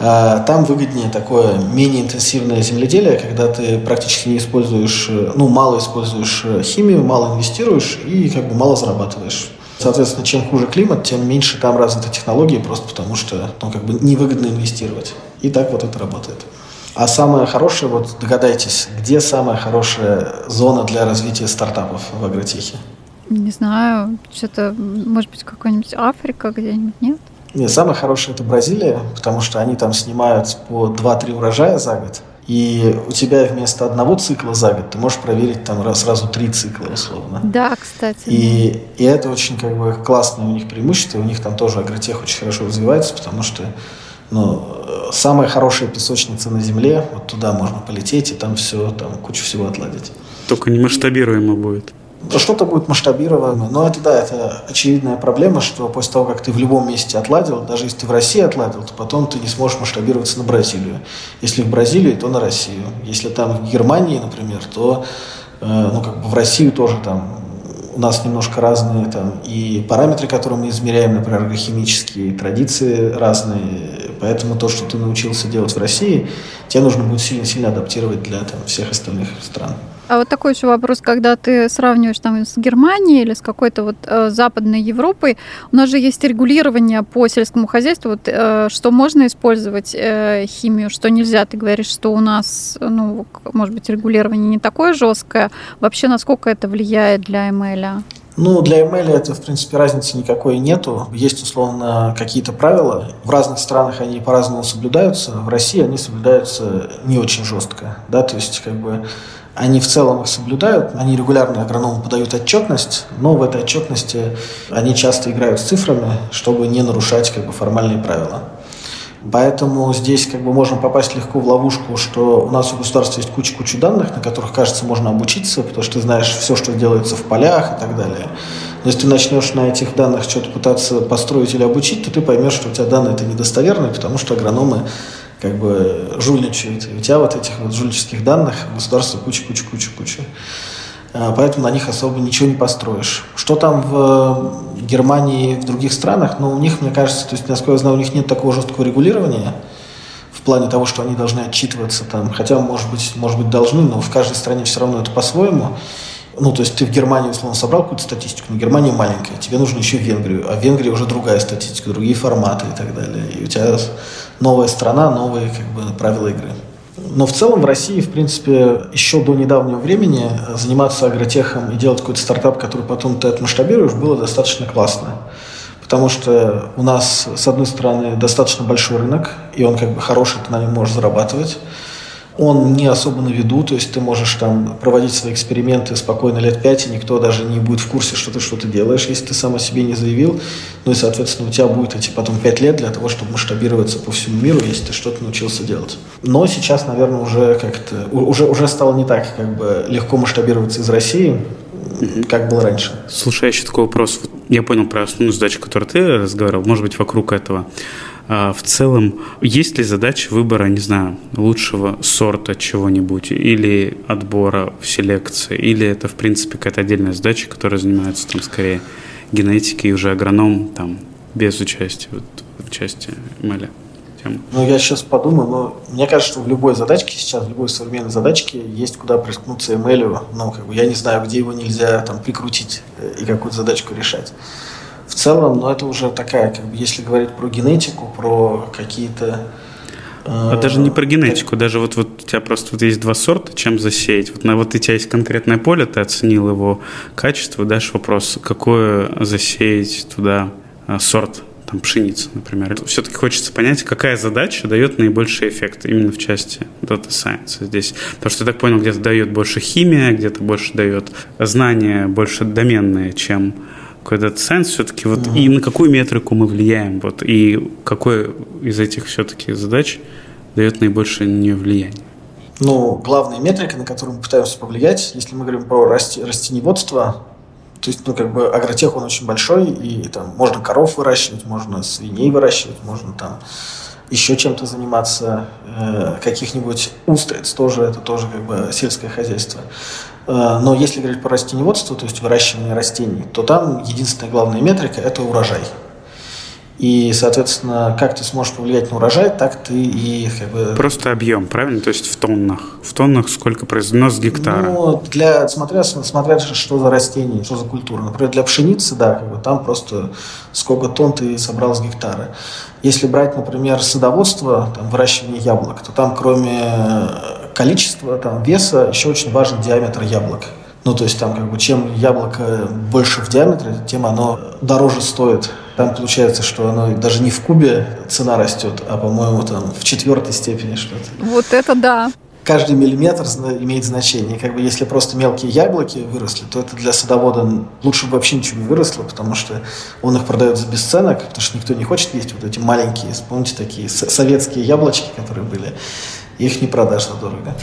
э, там выгоднее такое менее интенсивное земледелие, когда ты практически не используешь, э, ну, мало используешь э, химию, мало инвестируешь и как бы мало зарабатываешь. Соответственно, чем хуже климат, тем меньше там развиты технологии, просто потому что ну, как бы невыгодно инвестировать. И так вот это работает. А самое хорошее, вот догадайтесь, где самая хорошая зона для развития стартапов в агротехе? Не знаю, что-то, может быть, какая-нибудь Африка где-нибудь, нет? Нет, самое хорошее это Бразилия, потому что они там снимают по 2-3 урожая за год. И у тебя вместо одного цикла за год ты можешь проверить там сразу три цикла условно. Да, кстати. И, и это очень как бы классное у них преимущество. У них там тоже агротех очень хорошо развивается, потому что ну, самая хорошая песочница на Земле, вот туда можно полететь и там все, там кучу всего отладить. Только не масштабируемо будет что-то будет масштабировано. Но это, да, это очевидная проблема, что после того, как ты в любом месте отладил, даже если ты в России отладил, то потом ты не сможешь масштабироваться на Бразилию. Если в Бразилии, то на Россию. Если там в Германии, например, то э, ну, как бы в Россию тоже там у нас немножко разные там и параметры, которые мы измеряем, например, агрохимические, традиции разные. Поэтому то, что ты научился делать в России, тебе нужно будет сильно-сильно адаптировать для там, всех остальных стран. А вот такой еще вопрос, когда ты сравниваешь там с Германией или с какой-то вот э, Западной Европой, у нас же есть регулирование по сельскому хозяйству, вот, э, что можно использовать э, химию, что нельзя. Ты говоришь, что у нас, ну, может быть, регулирование не такое жесткое. Вообще, насколько это влияет для ML? Ну, для ML это, в принципе, разницы никакой нету. Есть, условно, какие-то правила. В разных странах они по-разному соблюдаются. В России они соблюдаются не очень жестко. Да, то есть, как бы, они в целом их соблюдают, они регулярно агроному подают отчетность, но в этой отчетности они часто играют с цифрами, чтобы не нарушать как бы, формальные правила. Поэтому здесь как бы можно попасть легко в ловушку, что у нас у государства есть куча-куча данных, на которых, кажется, можно обучиться, потому что ты знаешь все, что делается в полях и так далее. Но если ты начнешь на этих данных что-то пытаться построить или обучить, то ты поймешь, что у тебя данные это недостоверные, потому что агрономы как бы жульничают. И у тебя вот этих вот жульнических данных государство куча, куча, куча, куча. А, поэтому на них особо ничего не построишь. Что там в Германии и в других странах? Ну, у них, мне кажется, то есть, насколько я знаю, у них нет такого жесткого регулирования в плане того, что они должны отчитываться там, хотя, может быть, может быть, должны, но в каждой стране все равно это по-своему. Ну, то есть ты в Германии, условно, собрал какую-то статистику, но Германия маленькая, тебе нужно еще Венгрию, а в Венгрии уже другая статистика, другие форматы и так далее. И у тебя новая страна, новые как бы, правила игры. Но в целом в России, в принципе, еще до недавнего времени заниматься агротехом и делать какой-то стартап, который потом ты отмасштабируешь, было достаточно классно. Потому что у нас, с одной стороны, достаточно большой рынок, и он как бы хороший, ты на нем можешь зарабатывать он не особо на виду, то есть ты можешь там проводить свои эксперименты спокойно лет пять, и никто даже не будет в курсе, что ты что-то делаешь, если ты сам о себе не заявил. Ну и, соответственно, у тебя будет эти потом пять лет для того, чтобы масштабироваться по всему миру, если ты что-то научился делать. Но сейчас, наверное, уже как-то уже, уже стало не так как бы легко масштабироваться из России, как было раньше. Слушай, еще такой вопрос. Я понял про основную задачу, которую ты разговаривал, может быть, вокруг этого. А в целом, есть ли задача выбора, не знаю, лучшего сорта чего-нибудь или отбора в селекции, или это, в принципе, какая-то отдельная задача, которая занимается там скорее генетикой и уже агроном там без участия вот, в части эмэля? Тему. Ну, я сейчас подумаю, но мне кажется, что в любой задачке сейчас, в любой современной задачке есть куда приткнуться ML. Ну, как бы я не знаю, где его нельзя там прикрутить э, и какую-то задачку решать в целом, но это уже такая, как бы, если говорить про генетику, про какие-то а даже не про генетику, даже вот, вот у тебя просто вот есть два сорта, чем засеять. Вот, на, вот у тебя есть конкретное поле, ты оценил его качество, дальше вопрос, какое засеять туда а, сорт, там пшеницы, например. Все-таки хочется понять, какая задача дает наибольший эффект именно в части Data Science здесь. Потому что я так понял, где-то дает больше химия, где-то больше дает знания, больше доменные, чем какой-то Science все-таки вот mm-hmm. и на какую метрику мы влияем, вот и какой из этих все-таки задач дает наибольшее на нее влияние? Ну, главная метрика, на которую мы пытаемся повлиять, если мы говорим про расти, растеневодство, то есть, ну, как бы агротех, он очень большой, и там можно коров выращивать, можно свиней выращивать, можно там еще чем-то заниматься, э, каких-нибудь устриц тоже, это тоже как бы сельское хозяйство. Э, но если говорить про растеневодство, то есть выращивание растений, то там единственная главная метрика – это урожай. И, соответственно, как ты сможешь повлиять на урожай, так ты и как бы... Просто объем, правильно? То есть в тоннах. В тоннах сколько произведено с гектара? Ну, для, смотря, смотря что за растение, что за культура. Например, для пшеницы, да, как бы там просто сколько тонн ты собрал с гектара. Если брать, например, садоводство, там, выращивание яблок, то там кроме количества, там, веса еще очень важен диаметр яблок. Ну, то есть там как бы чем яблоко больше в диаметре, тем оно дороже стоит. Там получается, что оно даже не в кубе цена растет, а, по-моему, там в четвертой степени что-то. Вот это да. Каждый миллиметр имеет значение. Как бы если просто мелкие яблоки выросли, то это для садовода лучше бы вообще ничего не выросло, потому что он их продает за бесценок, потому что никто не хочет есть вот эти маленькие, помните, такие советские яблочки, которые были их не продашь дорого.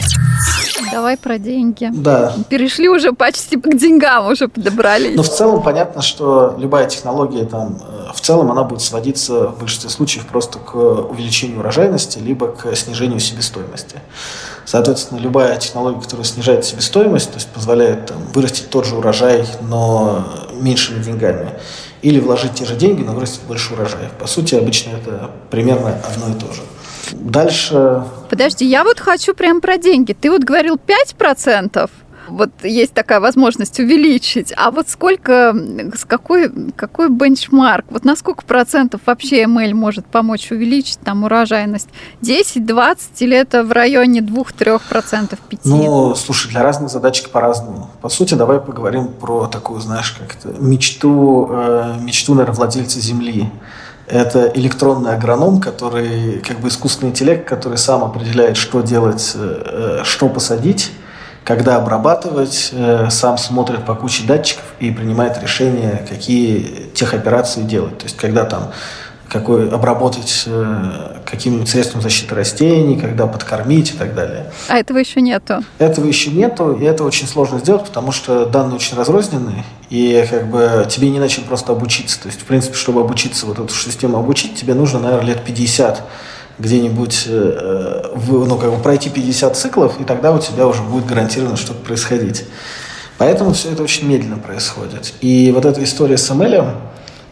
Давай про деньги. Да. Перешли уже почти к деньгам, уже подобрались. Но в целом понятно, что любая технология там, э, в целом она будет сводиться в большинстве случаев просто к увеличению урожайности, либо к снижению себестоимости. Соответственно, любая технология, которая снижает себестоимость, то есть позволяет там, вырастить тот же урожай, но меньшими деньгами, или вложить те же деньги, но вырастить больше урожая. По сути, обычно это примерно одно и то же. Дальше... Подожди, я вот хочу прям про деньги. Ты вот говорил 5%? Вот есть такая возможность увеличить. А вот сколько, с какой, какой бенчмарк? Вот на сколько процентов вообще ML может помочь увеличить там урожайность? 10, 20 или это в районе 2-3 процентов, 5? Ну, слушай, для разных задачек по-разному. По сути, давай поговорим про такую, знаешь, как-то мечту, э, мечту, наверное, владельца земли. Это электронный агроном, который как бы искусственный интеллект, который сам определяет, что делать, э, что посадить, когда обрабатывать, э, сам смотрит по куче датчиков и принимает решение, какие техоперации делать. То есть, когда там какой обработать э, каким-нибудь средством защиты растений, когда подкормить и так далее. А этого еще нету? Этого еще нету, и это очень сложно сделать, потому что данные очень разрозненные, и как бы тебе не начали просто обучиться. То есть, в принципе, чтобы обучиться вот эту систему обучить, тебе нужно, наверное, лет 50 где-нибудь э, в, ну, как бы пройти 50 циклов, и тогда у тебя уже будет гарантированно что-то происходить. Поэтому все это очень медленно происходит. И вот эта история с ML,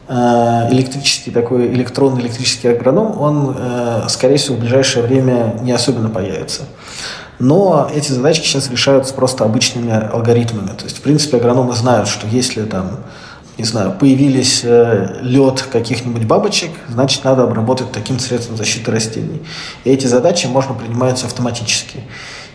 э, электрический такой электронный электрический агроном, он, э, скорее всего, в ближайшее время не особенно появится. Но эти задачки сейчас решаются просто обычными алгоритмами. То есть, в принципе, агрономы знают, что если там не знаю, появились э, лед каких-нибудь бабочек, значит, надо обработать таким средством защиты растений. И эти задачи можно принимать автоматически.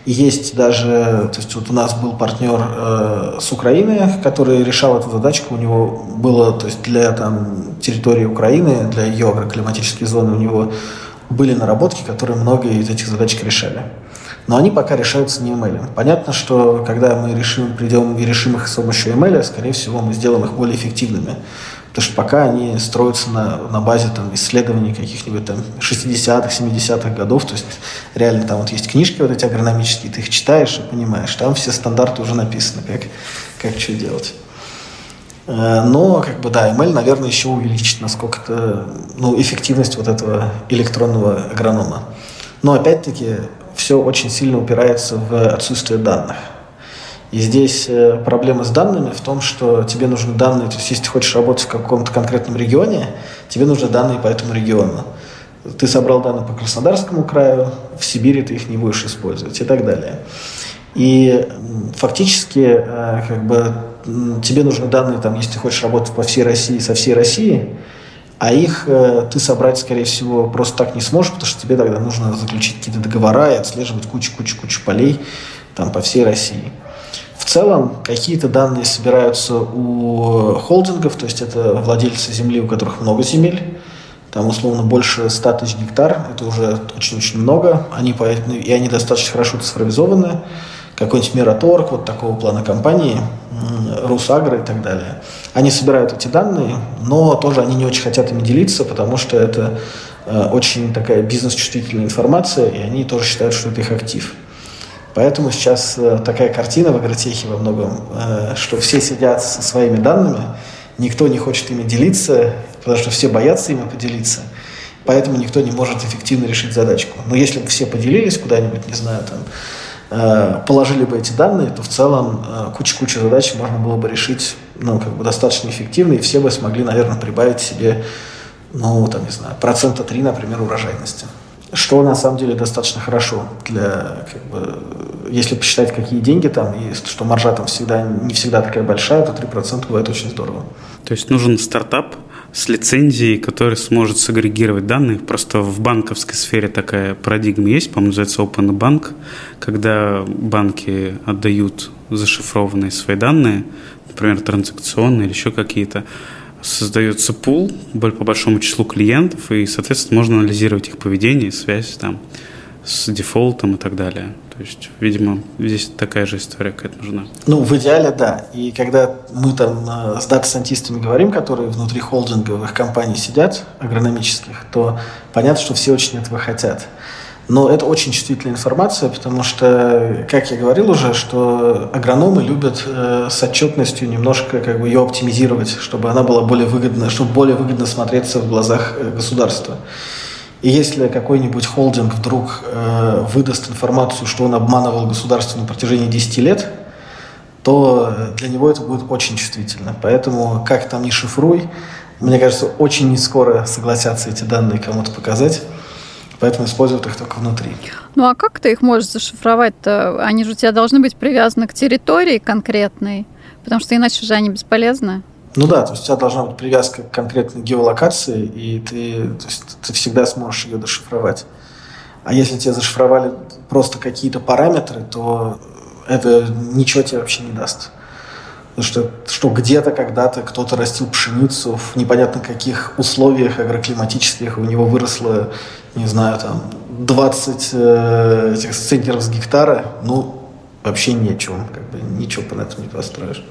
И есть даже, то есть вот у нас был партнер э, с Украины, который решал эту задачку. У него было, то есть для там, территории Украины, для ее агроклиматических зон, у него были наработки, которые многие из этих задачек решали. Но они пока решаются не email. Понятно, что когда мы решим, придем и решим их с помощью email, скорее всего, мы сделаем их более эффективными. Потому что пока они строятся на, на базе там, исследований каких-нибудь там 60-х, 70-х годов. То есть реально там вот есть книжки вот эти агрономические, ты их читаешь и понимаешь. Там все стандарты уже написаны, как, как что делать. Э, но, как бы, да, ML, наверное, еще увеличит насколько-то, ну, эффективность вот этого электронного агронома. Но, опять-таки, все очень сильно упирается в отсутствие данных. И здесь э, проблема с данными в том, что тебе нужны данные, то есть если ты хочешь работать в каком-то конкретном регионе, тебе нужны данные по этому региону. Ты собрал данные по Краснодарскому краю, в Сибири ты их не будешь использовать и так далее. И фактически э, как бы, тебе нужны данные, там, если ты хочешь работать по всей России, со всей России, а их э, ты собрать, скорее всего, просто так не сможешь, потому что тебе тогда нужно заключить какие-то договора и отслеживать кучу-кучу-кучу полей там, по всей России. В целом, какие-то данные собираются у холдингов, то есть это владельцы земли, у которых много земель, там условно больше 100 тысяч гектар, это уже очень-очень много, они, и они достаточно хорошо цифровизованы, какой-нибудь Мираторг, вот такого плана компании, Русагра и так далее. Они собирают эти данные, но тоже они не очень хотят ими делиться, потому что это э, очень такая бизнес-чувствительная информация, и они тоже считают, что это их актив. Поэтому сейчас э, такая картина в агротехе во многом, э, что все сидят со своими данными, никто не хочет ими делиться, потому что все боятся ими поделиться, поэтому никто не может эффективно решить задачку. Но если бы все поделились куда-нибудь, не знаю, там, положили бы эти данные, то в целом э, куча-куча задач можно было бы решить ну, как бы достаточно эффективно, и все бы смогли, наверное, прибавить себе, ну, там, не знаю, процента 3, например, урожайности. Что на самом деле достаточно хорошо для, как бы, если посчитать, какие деньги там, и что маржа там всегда не всегда такая большая, то 3% бывает очень здорово. То есть нужен стартап, с лицензией, который сможет сагрегировать данные. Просто в банковской сфере такая парадигма есть, по-моему, называется Open Bank, когда банки отдают зашифрованные свои данные, например, транзакционные или еще какие-то, создается пул по большому числу клиентов, и, соответственно, можно анализировать их поведение, связь там с дефолтом и так далее. То есть, видимо, здесь такая же история какая-то нужна. Ну, в идеале, да. И когда мы там э, с дата-сантистами говорим, которые внутри холдинговых компаний сидят, агрономических, то понятно, что все очень этого хотят. Но это очень чувствительная информация, потому что, как я говорил уже, что агрономы любят э, с отчетностью немножко как бы ее оптимизировать, чтобы она была более выгодна, чтобы более выгодно смотреться в глазах э, государства. И если какой-нибудь холдинг вдруг э, выдаст информацию, что он обманывал государство на протяжении 10 лет, то для него это будет очень чувствительно. Поэтому, как там ни шифруй, мне кажется, очень не скоро согласятся эти данные кому-то показать. Поэтому используют их только внутри. Ну а как ты их можешь зашифровать-то? Они же у тебя должны быть привязаны к территории конкретной, потому что иначе же они бесполезны. Ну да, то есть у тебя должна быть привязка к конкретной геолокации, и ты, то есть, ты всегда сможешь ее дешифровать. А если тебе зашифровали просто какие-то параметры, то это ничего тебе вообще не даст. Потому что, что где-то когда-то кто-то растил пшеницу в непонятно каких условиях агроклиматических, у него выросло, не знаю, там 20 э, этих центнеров с гектара, ну, вообще нечего, как бы ничего по этому не построишь.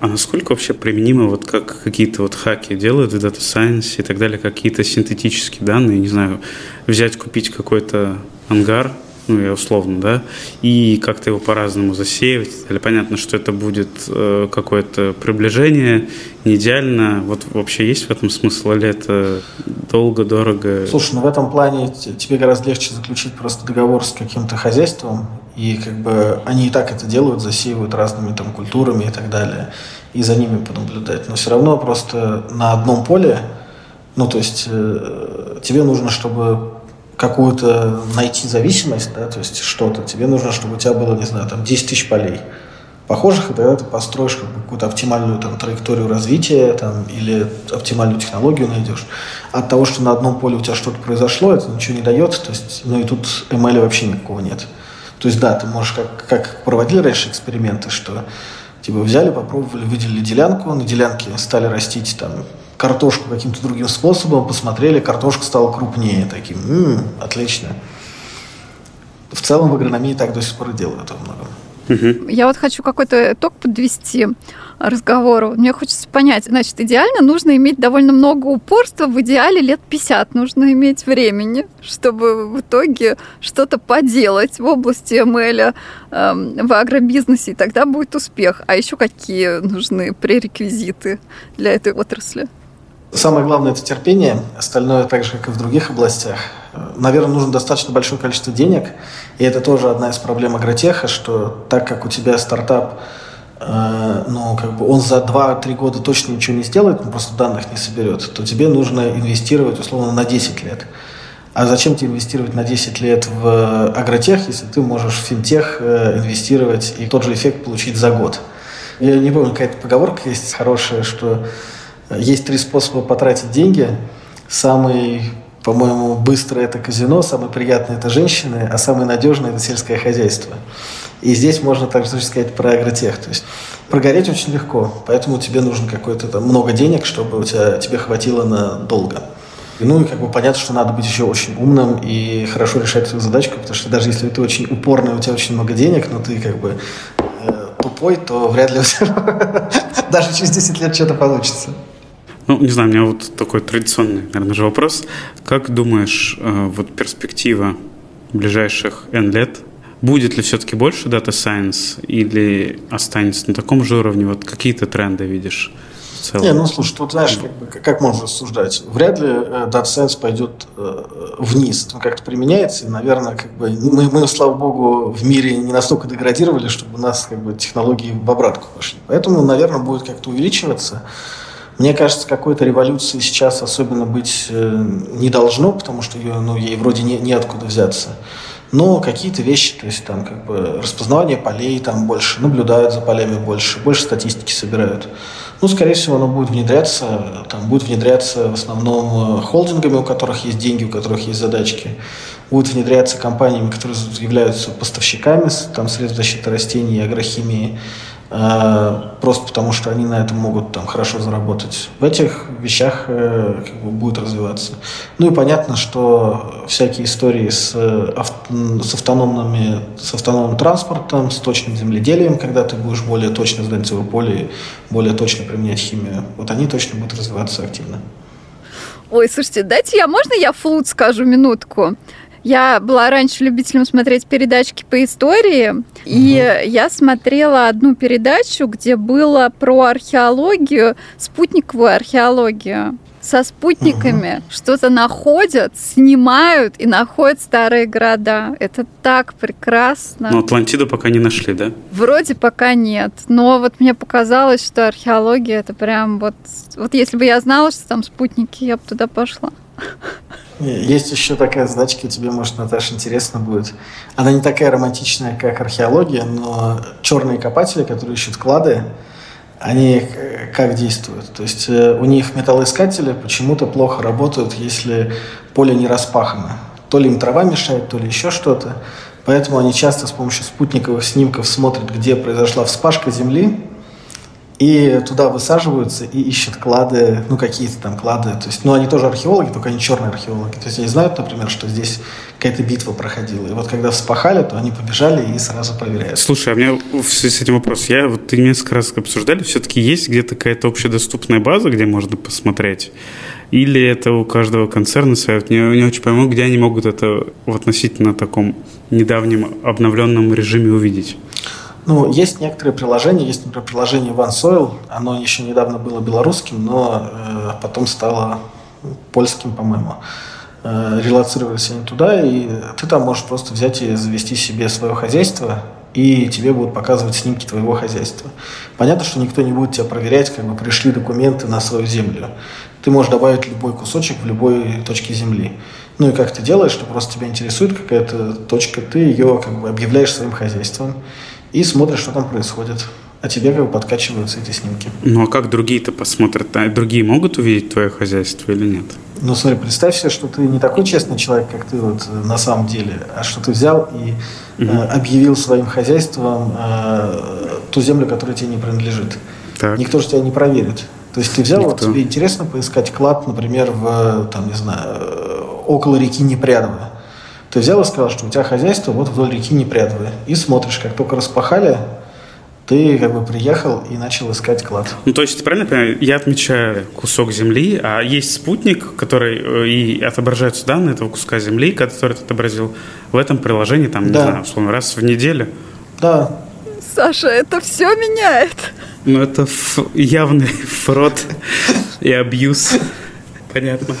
А насколько вообще применимо, вот как какие-то вот хаки делают в Data Science и так далее, какие-то синтетические данные, не знаю, взять, купить какой-то ангар, ну, я условно, да, и как-то его по-разному засеивать. Или понятно, что это будет э, какое-то приближение, не идеально. Вот вообще есть в этом смысл, или это долго, дорого? Слушай, ну в этом плане тебе гораздо легче заключить просто договор с каким-то хозяйством, и как бы они и так это делают, засеивают разными там культурами и так далее, и за ними понаблюдать. Но все равно просто на одном поле, ну то есть э, тебе нужно, чтобы какую-то найти зависимость, да, то есть что-то, тебе нужно, чтобы у тебя было, не знаю, там 10 тысяч полей похожих, и тогда ты построишь какую-то оптимальную там, траекторию развития там, или оптимальную технологию найдешь. От того, что на одном поле у тебя что-то произошло, это ничего не дает, то есть, ну и тут ML вообще никакого нет. То есть да, ты можешь, как, как проводили раньше эксперименты, что типа взяли, попробовали, выделили делянку, на делянке стали растить там картошку каким-то другим способом, посмотрели, картошка стала крупнее, таким, м-м, отлично. В целом в агрономии так до сих пор и делают во многом. Я вот хочу какой-то итог подвести разговору. Мне хочется понять, значит, идеально нужно иметь довольно много упорства, в идеале лет 50 нужно иметь времени, чтобы в итоге что-то поделать в области ML, э, в агробизнесе, и тогда будет успех. А еще какие нужны пререквизиты для этой отрасли? Самое главное – это терпение. Остальное, так же, как и в других областях. Наверное, нужно достаточно большое количество денег. И это тоже одна из проблем агротеха, что так как у тебя стартап, э, ну, как бы он за 2-3 года точно ничего не сделает, он просто данных не соберет, то тебе нужно инвестировать, условно, на 10 лет. А зачем тебе инвестировать на 10 лет в агротех, если ты можешь в финтех э, инвестировать и тот же эффект получить за год? Я не помню, какая-то поговорка есть хорошая, что есть три способа потратить деньги. Самый, по-моему, быстрый – это казино, самый приятный – это женщины, а самый надежный – это сельское хозяйство. И здесь можно также сказать про агротех. То есть прогореть очень легко, поэтому тебе нужно какое-то там много денег, чтобы у тебя, тебе хватило на долго. Ну и как бы понятно, что надо быть еще очень умным и хорошо решать свою задачку, потому что даже если ты очень упорный, у тебя очень много денег, но ты как бы э, тупой, то вряд ли даже через 10 лет что-то получится. Ну, не знаю, у меня вот такой традиционный, наверное, же вопрос. Как думаешь, э, вот перспектива ближайших N лет, будет ли все-таки больше Data Science или останется на таком же уровне? Вот какие то тренды видишь? Не, ну слушай, тут знаешь, как, бы, как можно рассуждать? Вряд ли э, Data Science пойдет э, вниз. Он как-то применяется, и, наверное, как бы мы, мы, слава богу, в мире не настолько деградировали, чтобы у нас как бы технологии в обратку пошли. Поэтому, наверное, будет как-то увеличиваться. Мне кажется, какой-то революции сейчас особенно быть э, не должно, потому что ее, ну, ей вроде не, неоткуда взяться. Но какие-то вещи, то есть там как бы распознавание полей там больше, наблюдают за полями больше, больше статистики собирают. Ну, скорее всего, оно будет внедряться, там будет внедряться в основном э, холдингами, у которых есть деньги, у которых есть задачки. Будет внедряться компаниями, которые являются поставщиками там, средств защиты растений и агрохимии. Э, просто потому что они на этом могут там хорошо заработать. В этих вещах э, как бы, будет развиваться. Ну и понятно, что всякие истории с, с, автономными, с автономным транспортом, с точным земледелием, когда ты будешь более точно знать свое поле, более точно применять химию, вот они точно будут развиваться активно. Ой, слушайте, дайте я, можно я флут скажу минутку? Я была раньше любителем смотреть передачки по истории, угу. и я смотрела одну передачу, где было про археологию, спутниковую археологию со спутниками угу. что-то находят, снимают и находят старые города. Это так прекрасно. Но Атлантиду пока не нашли, да? Вроде пока нет. Но вот мне показалось, что археология это прям вот... Вот если бы я знала, что там спутники, я бы туда пошла. Есть еще такая задачка, тебе, может, Наташа, интересно будет. Она не такая романтичная, как археология, но черные копатели, которые ищут клады, они как действуют? То есть э, у них металлоискатели почему-то плохо работают, если поле не распахано. То ли им трава мешает, то ли еще что-то. Поэтому они часто с помощью спутниковых снимков смотрят, где произошла вспашка земли, и туда высаживаются и ищут клады, ну, какие-то там клады. То есть, ну, они тоже археологи, только они черные археологи. То есть, они знают, например, что здесь какая-то битва проходила. И вот когда вспахали, то они побежали и сразу проверяют. Слушай, а у меня в связи с этим вопрос. Я вот ты несколько раз обсуждали, все-таки есть где-то какая-то общедоступная база, где можно посмотреть Или это у каждого концерна своя? Не, не очень пойму, где они могут это в относительно таком недавнем обновленном режиме увидеть. Ну, есть некоторые приложения, есть, например, приложение OneSoil, оно еще недавно было белорусским, но э, потом стало польским, по-моему. Э, релацировались они туда, и ты там можешь просто взять и завести себе свое хозяйство, и тебе будут показывать снимки твоего хозяйства. Понятно, что никто не будет тебя проверять, как бы пришли документы на свою землю. Ты можешь добавить любой кусочек в любой точке земли. Ну и как ты делаешь, что просто тебя интересует какая-то точка, ты ее как бы объявляешь своим хозяйством и смотришь, что там происходит. А тебе как бы подкачиваются эти снимки. Ну а как другие-то посмотрят? А другие могут увидеть твое хозяйство или нет? Ну смотри, представь себе, что ты не такой честный человек, как ты вот на самом деле, а что ты взял и угу. э, объявил своим хозяйством э, ту землю, которая тебе не принадлежит. Так. Никто же тебя не проверит. То есть ты взял, Никто. вот тебе интересно поискать клад, например, в, там, не знаю, около реки Непрядово. Ты взял и сказал, что у тебя хозяйство вот вдоль реки Непрядово. И смотришь, как только распахали, ты как бы приехал и начал искать клад. Ну, то есть, правильно понимаю, я отмечаю кусок земли, а есть спутник, который э, и отображаются данные этого куска земли, который ты отобразил в этом приложении, там, да. не знаю, условно, раз в неделю. Да. Саша, это все меняет. Ну, это явный фрод и абьюз. Понятно.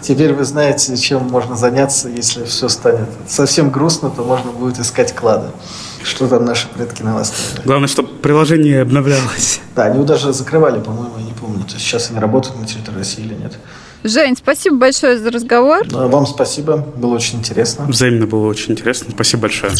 Теперь вы знаете, чем можно заняться, если все станет совсем грустно, то можно будет искать клады. Что там наши предки на вас. Главное, чтобы приложение обновлялось. Да, они его даже закрывали, по-моему, я не помню. То есть сейчас они работают на территории России или нет. Жень, спасибо большое за разговор. Вам спасибо, было очень интересно. Взаимно было очень интересно. Спасибо большое.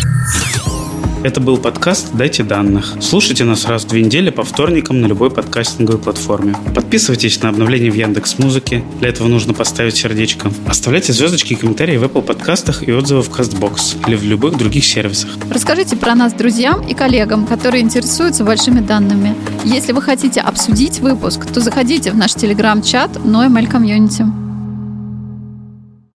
Это был подкаст «Дайте данных». Слушайте нас раз в две недели по вторникам на любой подкастинговой платформе. Подписывайтесь на обновления в Яндекс Музыке. Для этого нужно поставить сердечко. Оставляйте звездочки и комментарии в Apple подкастах и отзывы в CastBox или в любых других сервисах. Расскажите про нас друзьям и коллегам, которые интересуются большими данными. Если вы хотите обсудить выпуск, то заходите в наш телеграм-чат NoML Community.